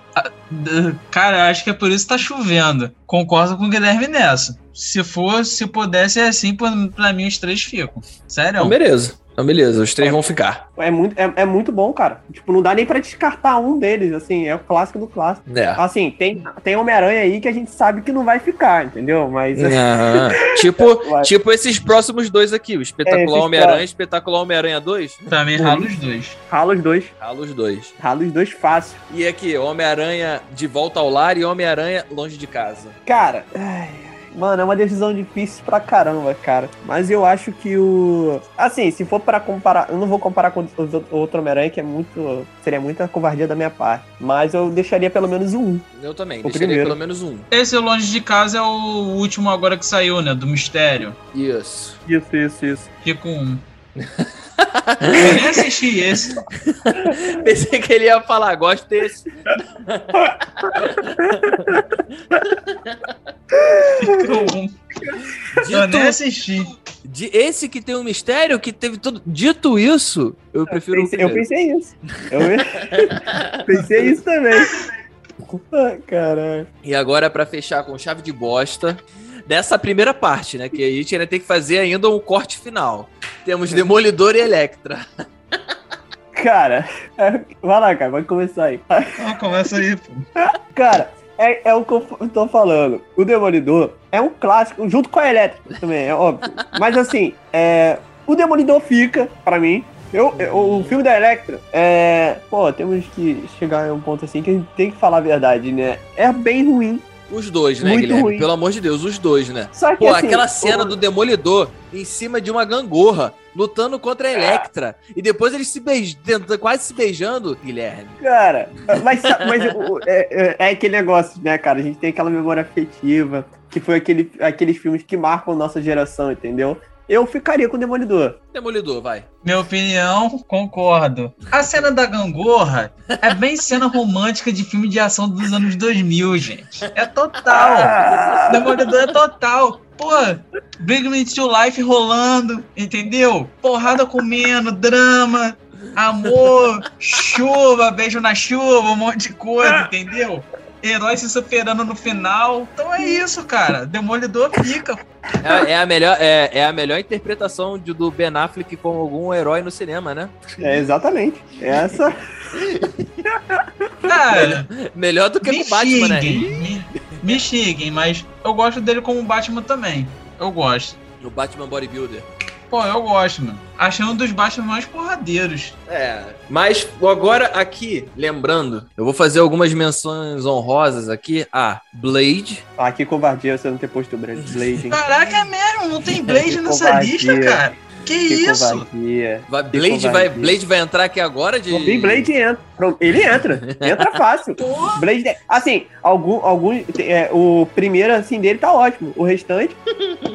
Cara, acho que é por isso que tá chovendo. Concordo com o Guilherme nessa. Se for, se pudesse, é assim, pra mim os três ficam. Sério. Então, beleza. Então, beleza, os três é, vão ficar. É muito, é, é, muito bom, cara. Tipo, não dá nem pra descartar um deles, assim, é o clássico do clássico. É. Assim, tem, tem Homem-Aranha aí que a gente sabe que não vai ficar, entendeu? Mas. tipo, tipo esses próximos dois aqui, o Espetacular é, Homem-Aranha e Espetacular Homem-Aranha 2. Também ralo os dois. Ralo os dois. Ralo os dois. Ralo os dois fácil. E aqui, Homem-Aranha de volta ao lar e Homem-Aranha longe de casa. Cara, ai, Mano, é uma decisão difícil pra caramba, cara. Mas eu acho que o. Assim, se for para comparar. Eu não vou comparar com o outro Homem-Aranha, que é muito. Seria muita covardia da minha parte. Mas eu deixaria pelo menos um. Eu também, o deixaria primeiro. pelo menos um. Esse Longe de Casa é o último agora que saiu, né? Do Mistério. Isso. Isso, isso, isso. Fica um. Eu nem assisti esse. Pensei que ele ia falar, gosto desse. Dito, eu nem assisti. De esse que tem um mistério, que teve tudo. Dito isso, eu prefiro. Eu pensei, eu pensei isso. Eu pensei isso também. Ah, caralho. E agora, para fechar com chave de bosta, dessa primeira parte, né? Que a gente ainda tem que fazer ainda um corte final. Temos Demolidor e Electra. Cara, é, vai lá, cara, vai começar aí. Ah, começa aí, pô. Cara, é, é o que eu tô falando. O Demolidor é um clássico, junto com a Elétrica também, é óbvio. Mas assim, é, o Demolidor fica, pra mim. Eu, eu, o filme da Electra, é. Pô, temos que chegar a um ponto assim que a gente tem que falar a verdade, né? É bem ruim. Os dois, né, Muito Guilherme? Ruim. Pelo amor de Deus, os dois, né? Só que, Pô, assim, aquela cena do Demolidor em cima de uma gangorra, lutando contra a Electra. E depois eles se beijando, quase se beijando, Guilherme. Cara, mas, mas é, é, é, aquele negócio, né, cara? A gente tem aquela memória afetiva, que foi aquele, aqueles filmes que marcam nossa geração, entendeu? Eu ficaria com o Demolidor. Demolidor, vai. Minha opinião, concordo. A cena da gangorra é bem cena romântica de filme de ação dos anos 2000, gente. É total. Ah. Demolidor é total. Pô, Bring Me to Life rolando, entendeu? Porrada comendo, drama, amor, chuva, beijo na chuva, um monte de coisa, entendeu? Herói se superando no final. Então é isso, cara. Demolidor fica. É, é a melhor, é, é, a melhor interpretação de, do Ben Affleck como algum herói no cinema, né? É, exatamente. Essa. Cara, melhor do que me o Batman, né? Me, me xinguem, mas eu gosto dele como Batman também. Eu gosto. O Batman Bodybuilder. Pô, eu gosto, mano. Achei um dos Batman mais porradeiros. É. Mas agora aqui, lembrando, eu vou fazer algumas menções honrosas aqui. Ah, Blade. Ah, que covardia você não ter posto o Blade, hein? Caraca, é mesmo, não tem Blade nessa covardia. lista, cara. Que, Que isso? covardia. Vai, Que Blade, vai, covardia. Blade vai entrar aqui agora de. O Big Blade entra. Ele entra. Entra fácil. Blade, assim, algum, algum, é, o primeiro assim dele tá ótimo. O restante,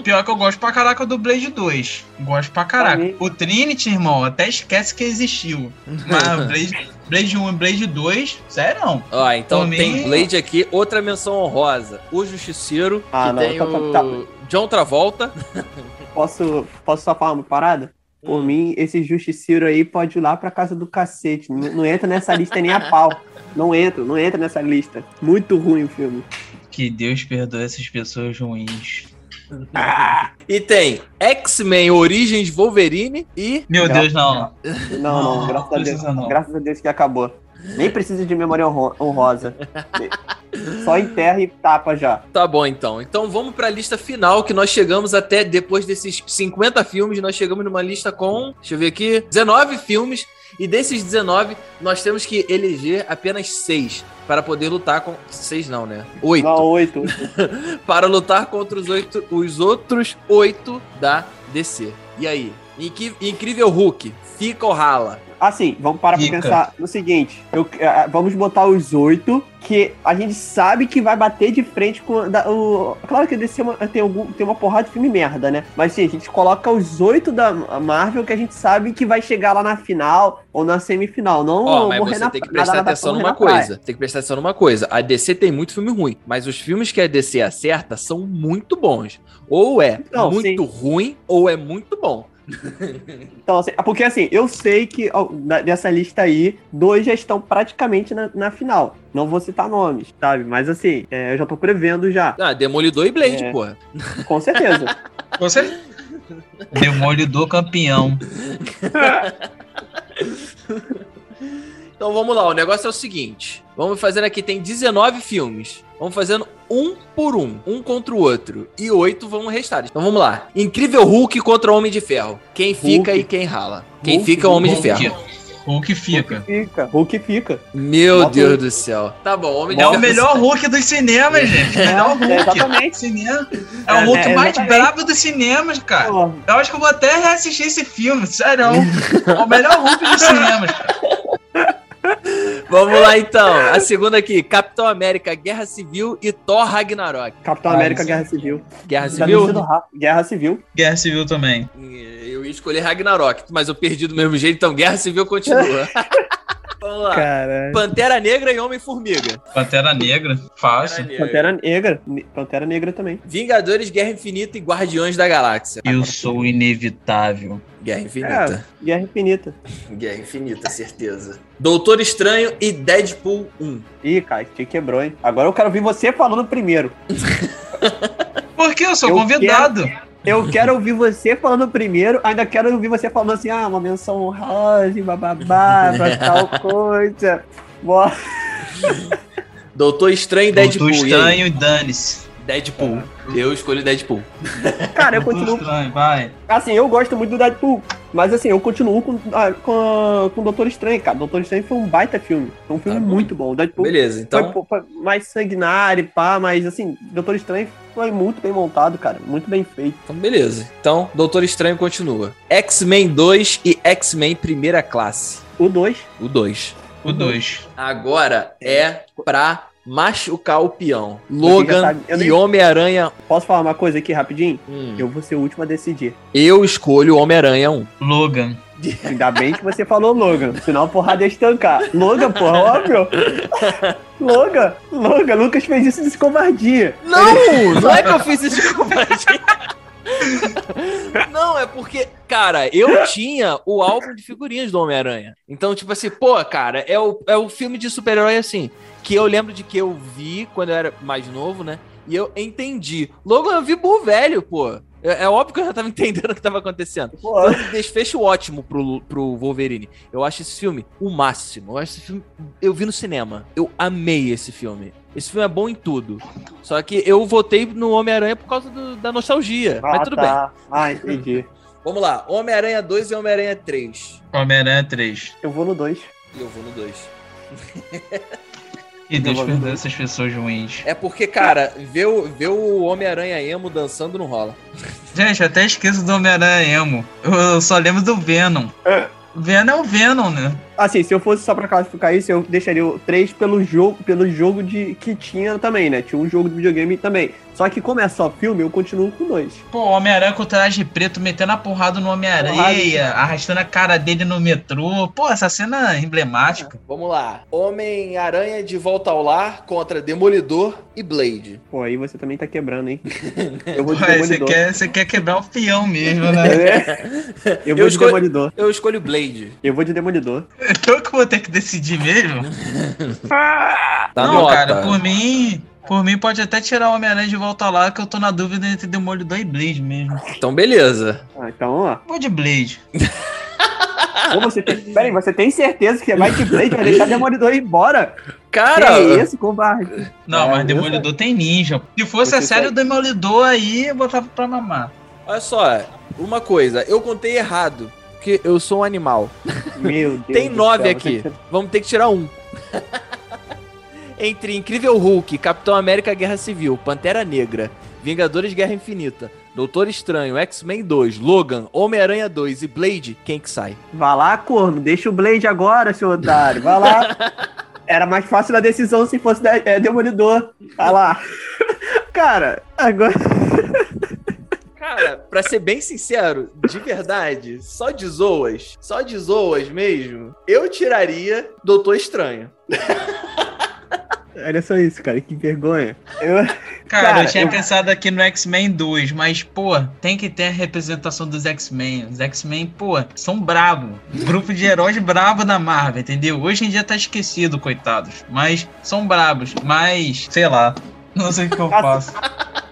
Pior que eu gosto pra caraca do Blade 2. Gosto pra caraca. Também. O Trinity, irmão, até esquece que existiu. Mas o Blade, Blade 1 e Blade 2, sério. Ó, então Também- tem Blade aqui, outra menção honrosa. O Justiceiro, Ah, que não, tem tá- o tá- John Travolta. posso, posso só falar uma parada? Por mim, esse justiceiro aí pode ir lá pra casa do cacete. Não, não entra nessa lista nem a pau. Não entra, não entra nessa lista. Muito ruim o filme. Que Deus perdoe essas pessoas ruins. E tem X-Men Origins Wolverine e. Meu Deus, não. Não, não, Não, graças a Deus. não. Graças a Deus que acabou. Nem precisa de memória honro- honrosa. Só enterra e tapa já. Tá bom, então. Então vamos pra lista final, que nós chegamos até, depois desses 50 filmes, nós chegamos numa lista com, deixa eu ver aqui, 19 filmes. E desses 19, nós temos que eleger apenas 6 para poder lutar com. 6 não, né? 8. Não, oito. Para lutar contra os, oito, os outros 8 da DC. E aí? Incrível Hulk, fica ou rala? Assim, vamos parar Fica. pra pensar no seguinte. Eu- vamos botar os oito, que a gente sabe que vai bater de frente com. da- o, claro que a DC tem, algum, tem uma porrada de filme merda, né? Mas sim, a gente coloca os oito da Marvel que a gente sabe que vai chegar lá na final ou na semifinal. Não Ó, mas morrer você na tem que prestar atenção numa coisa. Tem que prestar atenção numa coisa. A DC tem muito filme ruim, mas os filmes que a DC acerta são muito bons. Ou é Não, muito ruim, ou é muito bom. Então, assim, porque assim, eu sei que ó, dessa lista aí, dois já estão praticamente na, na final. Não vou citar nomes, sabe? Mas assim, é, eu já tô prevendo já, Ah, Demolidor e Blade, É. porra. com certeza. Você. Demolidor campeão. Então vamos lá, o negócio é o seguinte. Vamos fazendo aqui, tem 19 filmes. Vamos fazendo um por um, um contra o outro. E oito vão restar. Então vamos lá. Incrível Hulk contra Homem de Ferro. Quem fica Hulk. e quem rala? Quem Hulk, fica é o Homem de Hulk. Ferro. Hulk fica. Fica, Hulk fica. Meu Bota Deus o- do céu. Tá bom, Homem de É o melhor Hulk dos cinemas, gente. Melhor Hulk. É, exatamente. Cinema. É É, o Hulk é, mais brabo dos cinemas, cara. Eu acho que eu vou até reassistir esse filme, sério. É o melhor Hulk dos cinemas. Vamos lá então. A segunda aqui: Capitão América, Guerra Civil e Thor Ragnarok. Capitão Ah, América. Guerra Civil. Guerra Civil? Guerra Civil. Guerra Civil também. Eu ia escolher Ragnarok, mas eu perdi do mesmo jeito, então Guerra Civil continua. Vamos lá. Pantera Negra e Homem-Formiga. Pantera Negra, fácil. Pantera Negra. Ne- Pantera Negra também. Vingadores, Guerra Infinita e Guardiões da Galáxia. Eu sou inevitável. Guerra Infinita. É, Guerra Infinita. Guerra Infinita, certeza. Doutor Estranho e Deadpool 1. Ih, cara, te quebrou, hein? Agora eu quero ouvir você falando primeiro. Porque eu sou Eu convidado. Eu quero ouvir você falando primeiro, ainda quero ouvir você falando assim, ah, uma menção honrosa, bababá, pra tal coisa. Boa. Doutor Estranho e Doutor Deadpool. E aí? Estranho e dane-se. Deadpool. Eu escolho Deadpool. Cara, eu Doutor continuo. Estranho, vai. Assim, eu gosto muito do Deadpool. Mas assim, eu continuo com, ah, com, com Doutor Estranho, cara. Doutor Estranho foi um baita filme. Foi um filme Tá bom. muito bom. O Deadpool Beleza, então. foi, foi mais sanguinário, pá, mas assim, Doutor Estranho foi muito bem montado, cara. Muito bem feito. Então, beleza. Então, Doutor Estranho continua. X-Men 2 e X-Men Primeira Classe. O 2. O 2. O 2. Agora é pra machucar o peão. Logan sabe, e nem- Homem-Aranha. Posso falar uma coisa aqui rapidinho? Hum. Eu vou ser o último a decidir. Eu escolho Homem-Aranha 1. Logan. Ainda bem que você falou Logan, senão a porrada ia estancar. Logan, porra, óbvio. Logan, Logan, Lucas fez isso de covardia. Não! Não é que eu fiz isso de covardia. Não, é porque Cara, eu tinha o álbum de figurinhas do Homem-Aranha. Então, tipo assim, pô, cara, é o, é o filme de super-herói assim, que eu lembro de que eu vi quando eu era mais novo, né? E eu entendi. Logo eu vi burro velho, pô. É, é, óbvio que eu já tava entendendo o que tava acontecendo. Foi um desfecho ótimo pro, pro Wolverine. Eu acho esse filme o máximo. Eu acho esse filme. Eu vi no cinema. Eu amei esse filme. Esse filme é bom em tudo. Só que eu votei no Homem-Aranha por causa do, da nostalgia. Ah, mas tudo tá. bem. Ah, entendi. Vamos lá. Homem-Aranha 2 e Homem-Aranha 3. Homem-Aranha 3. Eu vou no 2. E eu vou no 2. E Deus perdoe essas pessoas ruins. É porque, cara, ver o, ver o Homem-Aranha emo dançando não rola. Gente, eu até esqueço do Homem-Aranha emo. Eu só lembro do Venom. É. Venom é o Venom, né? Assim, se eu fosse só pra classificar isso, eu deixaria o 3 pelo jogo, pelo jogo de, que tinha também, né? Tinha um jogo de videogame também. Só que como é só filme, eu continuo com dois. Pô, Homem-Aranha com o traje preto metendo a porrada no Homem-Aranha, arrastando a cara dele no metrô. Pô, essa cena é emblemática. Vamos lá. Homem-Aranha de volta ao lar contra Demolidor e Blade. Pô, aí você também tá quebrando, hein? Eu vou de Pô, Demolidor. Você quer, você quer quebrar o fião mesmo, né? É. Eu vou eu de escolho, Demolidor. Eu escolho Blade. Eu vou de Demolidor. Eu que vou ter que decidir mesmo? tá Não, nota. cara, por mim... Por mim, pode até tirar o Homem-Aranha de volta lá, que eu tô na dúvida entre Demolidor e Blade mesmo. Então, beleza. Ah, então, ó. Vou de Blade. Ou você tem. Peraí, você tem certeza que vai de Blade vai deixar Demolidor ir embora? Cara! Que é isso, covarde? Não, é, mas Demolidor tem ninja. Se fosse a série do Demolidor aí, eu botava pra mamar. Olha só, uma coisa, eu contei errado. Porque eu sou um animal. Meu Deus. tem nove aqui. Vamos ter que tirar um. entre Incrível Hulk, Capitão América Guerra Civil, Pantera Negra, Vingadores Guerra Infinita, Doutor Estranho, X-Men 2, Logan, Homem-Aranha 2 e Blade, quem que sai? Vá lá, corno, deixa o Blade agora, seu otário, vai lá. Era mais fácil a decisão se fosse é, Demolidor. Vai lá. Cara, agora... Cara, pra ser bem sincero, de verdade, só de zoas, só de zoas mesmo, eu tiraria Doutor Estranho. Olha só isso, cara, que vergonha. Eu... Cara, cara, eu tinha eu... pensado aqui no X-Men 2, mas, pô, tem que ter a representação dos X-Men. Os X-Men, pô, são bravos. Grupo de heróis bravo da Marvel, entendeu? Hoje em dia tá esquecido, coitados. Mas são bravos. Mas, sei lá. Não sei o que eu faço.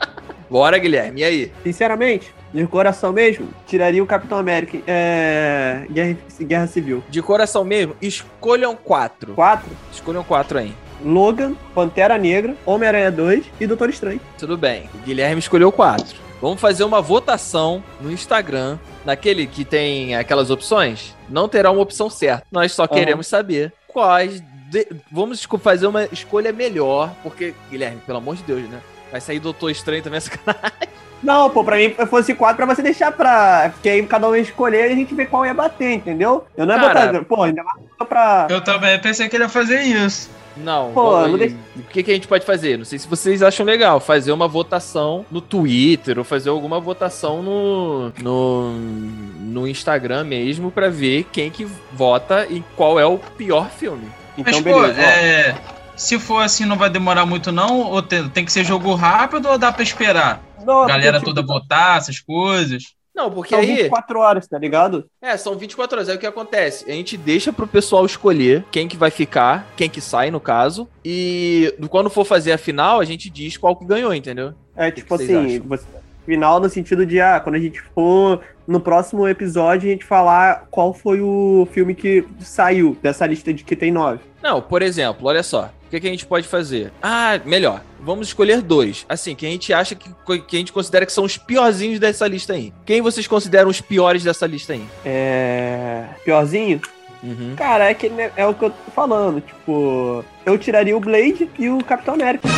Bora, Guilherme, e aí? Sinceramente, de coração mesmo, tiraria o Capitão América é, Guerra, Guerra Civil. De coração mesmo, escolham quatro. Quatro? Escolham quatro aí. Logan, Pantera Negra, Homem-Aranha 2 e Doutor Estranho. Tudo bem. O Guilherme escolheu quatro. Vamos fazer uma votação no Instagram, naquele que tem aquelas opções. Não terá uma opção certa. Nós só queremos saber quais. De... Vamos fazer uma escolha melhor, porque, Guilherme, pelo amor de Deus, né? Vai sair Doutor Estranho também, sacanagem. Não, pô, pra mim fosse quatro pra você deixar pra. Porque aí cada um ia escolher e a gente vê qual ia bater, entendeu? Eu não ia Cara, botar. Pô, ainda mais pra. Eu também pensei que ele ia fazer isso. Não, Pô, não deixa... o que, que a gente pode fazer? Não sei se vocês acham legal, fazer uma votação no Twitter ou fazer alguma votação no, no, no Instagram mesmo para ver quem que vota e qual é o pior filme. Então, Mas, beleza. Pô, é... Se for assim, não vai demorar muito não? Ou tem, tem que ser jogo rápido ou dá pra esperar? Não, Galera toda votar, essas coisas? Não, porque são aí. São 24 horas, tá ligado? É, são 24 horas. Aí o que acontece? A gente deixa pro pessoal escolher quem que vai ficar, quem que sai, no caso. E quando for fazer a final, a gente diz qual que ganhou, entendeu? É, tipo assim, você, final no sentido de, ah, quando a gente for no próximo episódio, a gente falar qual foi o filme que saiu dessa lista de que tem nove. Não, por exemplo, olha só que, que a gente pode fazer? Ah, melhor. Vamos escolher dois. Assim, que a gente acha que, que a gente considera que são os piorzinhos dessa lista aí. Quem vocês consideram os piores dessa lista aí? É. Piorzinho? Uhum. Cara, é, que, é o que eu tô falando. Tipo, eu tiraria o Blade e o Capitão América.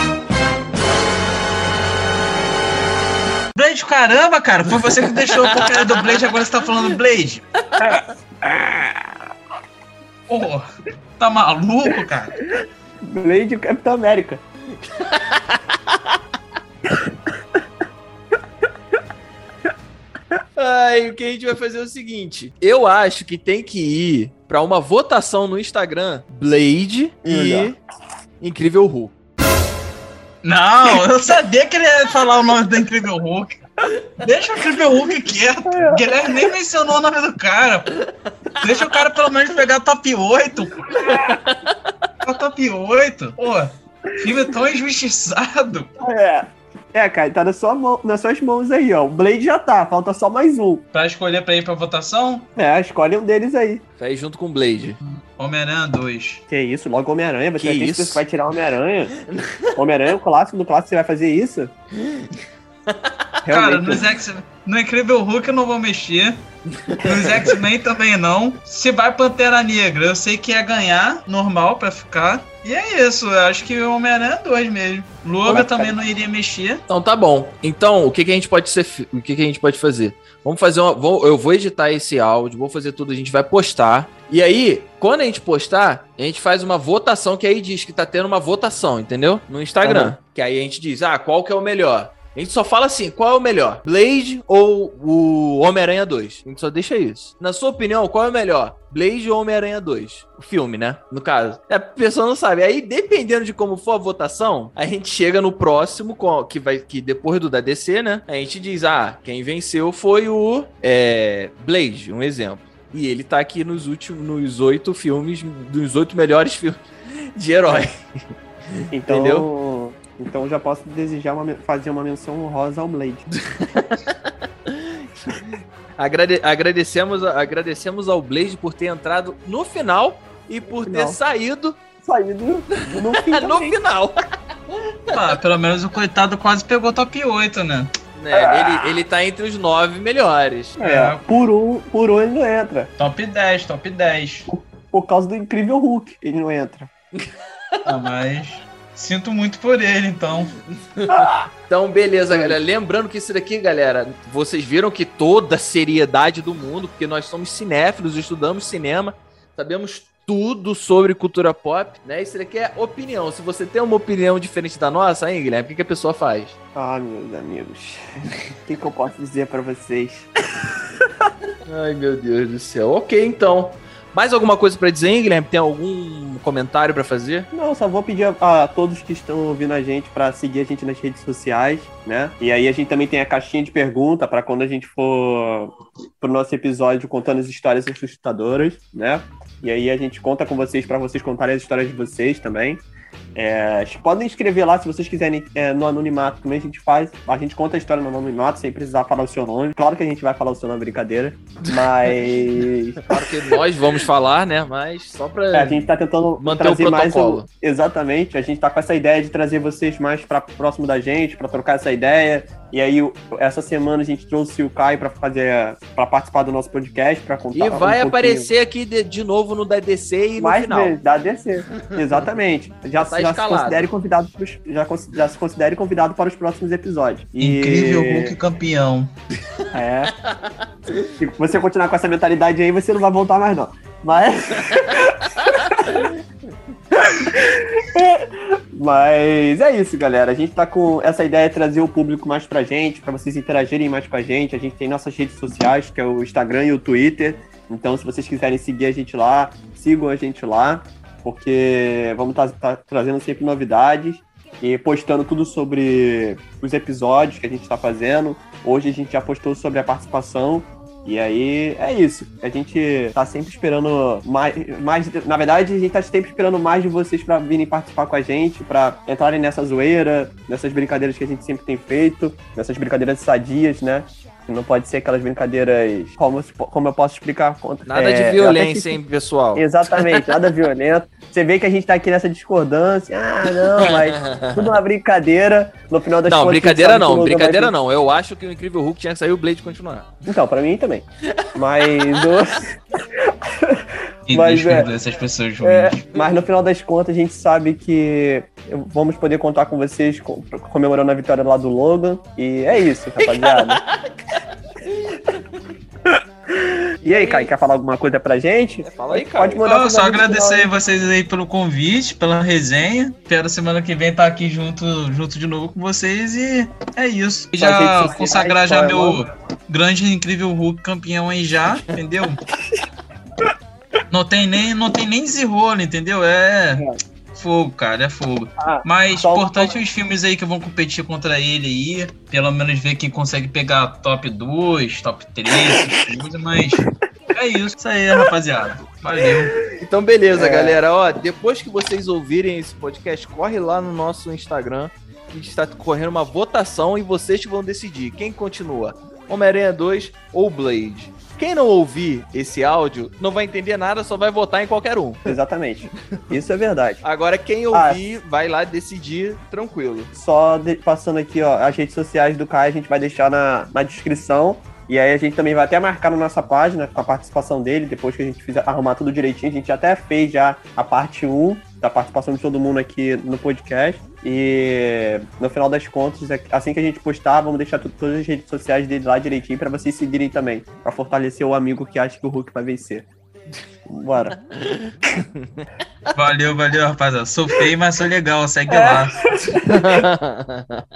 Blade, caramba, cara. Foi você que deixou o porcaria do Blade, agora você tá falando Blade. Porra, tá maluco, cara? Blade e o Capitão América. Ai, o que a gente vai fazer é o seguinte: eu acho que tem que ir para uma votação no Instagram Blade e Incrível Hulk. Não, eu sabia que ele ia falar o nome do Incrível Hulk. Deixa o Incrível Hulk quieto. É. Guilherme nem mencionou o nome do cara. Deixa o cara pelo menos pegar top 8. Pô. top 8. Pô, filme tão injustiçado. É. É, cara, tá na sua mão, nas suas mãos aí, ó. O Blade já tá, falta só mais um. Pra escolher pra ir pra votação? É, escolhe um deles aí. Vai junto com o Blade. Homem-Aranha 2. Que isso, logo Homem-Aranha. Você que vai, isso? Você vai tirar Homem-Aranha? Homem-Aranha, o clássico do clássico, você vai fazer isso? Cara, nos X no Incrível Hulk eu não vou mexer. Nos X-Men também não. Se vai Pantera Negra, eu sei que ia ganhar, normal pra ficar. E é isso, eu acho que o Homem-Aranha 2 mesmo. Logan também não iria mexer. Então tá bom. Então, o que, que a gente pode ser. O que, que a gente pode fazer? Vamos fazer uma. Vou, eu vou editar esse áudio, vou fazer tudo, a gente vai postar. E aí, quando a gente postar, a gente faz uma votação que aí diz que tá tendo uma votação, entendeu? No Instagram. Uhum. Que aí a gente diz, ah, qual que é o melhor? A gente só fala assim, qual é o melhor? Blade ou o Homem-Aranha 2? A gente só deixa isso. Na sua opinião, qual é o melhor? Blade ou Homem-Aranha 2? O filme, né? No caso. É, a pessoa não sabe. Aí, dependendo de como for a votação, a gente chega no próximo, que vai que depois do da DC, né? A gente diz, ah, quem venceu foi o é, Blade, um exemplo. E ele tá aqui nos últimos, nos oito filmes, dos oito melhores filmes de herói. Então, Entendeu? Então já posso desejar uma, fazer uma menção honrosa ao Blade. Agrade, agradecemos, agradecemos ao Blade por ter entrado no final e por ter saído. Saído no, fim no final. Ah, pelo menos o coitado quase pegou top 8, né? É, ele, ele tá entre os nove melhores. É, é, por um, por um ele não entra. Top 10, top 10. Por, por causa do incrível Hulk, ele não entra. Ah, mas. Sinto muito por ele, então. então, beleza, galera. Lembrando que isso daqui, galera, vocês viram que toda a seriedade do mundo, porque nós somos cinéfilos, estudamos cinema, sabemos tudo sobre cultura pop, né? Isso daqui é opinião. Se você tem uma opinião diferente da nossa, hein, Guilherme, o que, que a pessoa faz? Ah, meus amigos, o que, que eu posso dizer para vocês? Ai, meu Deus do céu. Ok, então. Mais alguma coisa para dizer, hein, Guilherme? Tem algum comentário para fazer? Não, só vou pedir a, a, todos que estão ouvindo a gente para seguir a gente nas redes sociais, né? E aí a gente também tem a caixinha de pergunta para quando a gente for pro nosso episódio contando as histórias assustadoras, né? E aí a gente conta com vocês para vocês contarem as histórias de vocês também. É, podem escrever lá se vocês quiserem é, no anonimato também a gente faz. A gente conta a história no anonimato sem precisar falar o seu nome. Claro que a gente vai falar o seu nome, brincadeira. Mas. claro que nós vamos falar, né? Mas só pra. É, a gente tá tentando manter trazer o protocolo. mais. Exatamente. A gente tá com essa ideia de trazer vocês mais para próximo da gente, para trocar essa ideia. E aí, essa semana a gente trouxe o Caio para fazer, para participar do nosso podcast, para contar. E vai um aparecer aqui de, de, novo no da DC e no Mais final. Vezes, da DC, exatamente. Já, tá já se considere convidado, pros, já, já, se considere convidado para os próximos episódios. E... Incrível Hulk campeão. É. Se você continuar com essa mentalidade aí, você não vai voltar mais não. Mas. Mas é isso, galera. A gente tá com essa ideia de trazer o público mais pra gente, para vocês interagirem mais com a gente. A gente tem nossas redes sociais, que é o Instagram e o Twitter. Então, se vocês quiserem seguir a gente lá, sigam a gente lá, porque vamos estar tá, tá trazendo sempre novidades e postando tudo sobre os episódios que a gente está fazendo. Hoje a gente já postou sobre a participação e aí é isso. A gente tá sempre esperando mais, mais. Na verdade, a gente tá sempre esperando mais de vocês para virem participar com a gente, para entrarem nessa zoeira, nessas brincadeiras que a gente sempre tem feito, nessas brincadeiras sadias, né? Não pode ser aquelas brincadeiras. Como, como eu posso explicar? Nada é, de violência, hein, pessoal? Exatamente, nada violento. Você vê que a gente tá aqui nessa discordância. Ah, não, mas tudo uma brincadeira. No final das não, contas. Brincadeira não, brincadeira não. Eu acho que o Incrível Hulk tinha que sair o Blade continuar. Então, pra mim também. Mas. E mas, é, essas pessoas é, mas no final das contas, a gente sabe que vamos poder contar com vocês comemorando a vitória lá do Logan. E é isso, rapaziada. E aí, Kai, quer falar alguma coisa pra gente? Fala aí, cara. Pode mandar oh, Só agradecer aí vocês aí pelo convite, pela resenha. Espero semana que vem estar tá aqui junto, junto de novo com vocês e é isso. E já consagrar já meu grande incrível Hulk campeão aí já, entendeu? não tem nem, não tem nem desenrolo, entendeu? É. é. Fogo, cara, é fogo. Ah, Mas importante os filmes aí que vão competir contra ele aí. Pelo menos ver quem consegue pegar top 2, top 3, mas. É isso, isso aí, rapaziada. Valeu. Então, beleza, é. galera. Ó, depois que vocês ouvirem esse podcast, corre lá no nosso Instagram, que está correndo uma votação e vocês vão decidir quem continua. Homem-Aranha 2 ou Blade. Quem não ouvir esse áudio não vai entender nada, só vai votar em qualquer um. Exatamente. Isso é verdade. Agora, quem ouvir, ah, vai lá decidir tranquilo. Só de, passando aqui, ó, as redes sociais do Kai a gente vai deixar na, na descrição. E aí a gente também vai até marcar na nossa página com a participação dele, depois que a gente fizer arrumar tudo direitinho. A gente até fez já a parte 1 da participação de todo mundo aqui no podcast. E no final das contas, é assim que a gente postar, vamos deixar todas as redes sociais dele lá direitinho para vocês seguirem também, para fortalecer o amigo que acha que o Hulk vai vencer. Bora. Valeu, valeu, rapaziada. Sou feio, mas sou legal. Segue é. lá.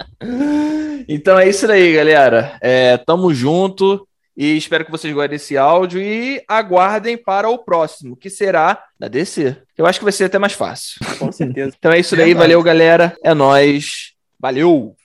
então é isso aí, galera. É, tamo junto. E espero que vocês gostem desse áudio e aguardem para o próximo, que será da DC. Eu acho que vai ser até mais fácil. Com certeza. então é isso daí, valeu, galera. É nós. Valeu!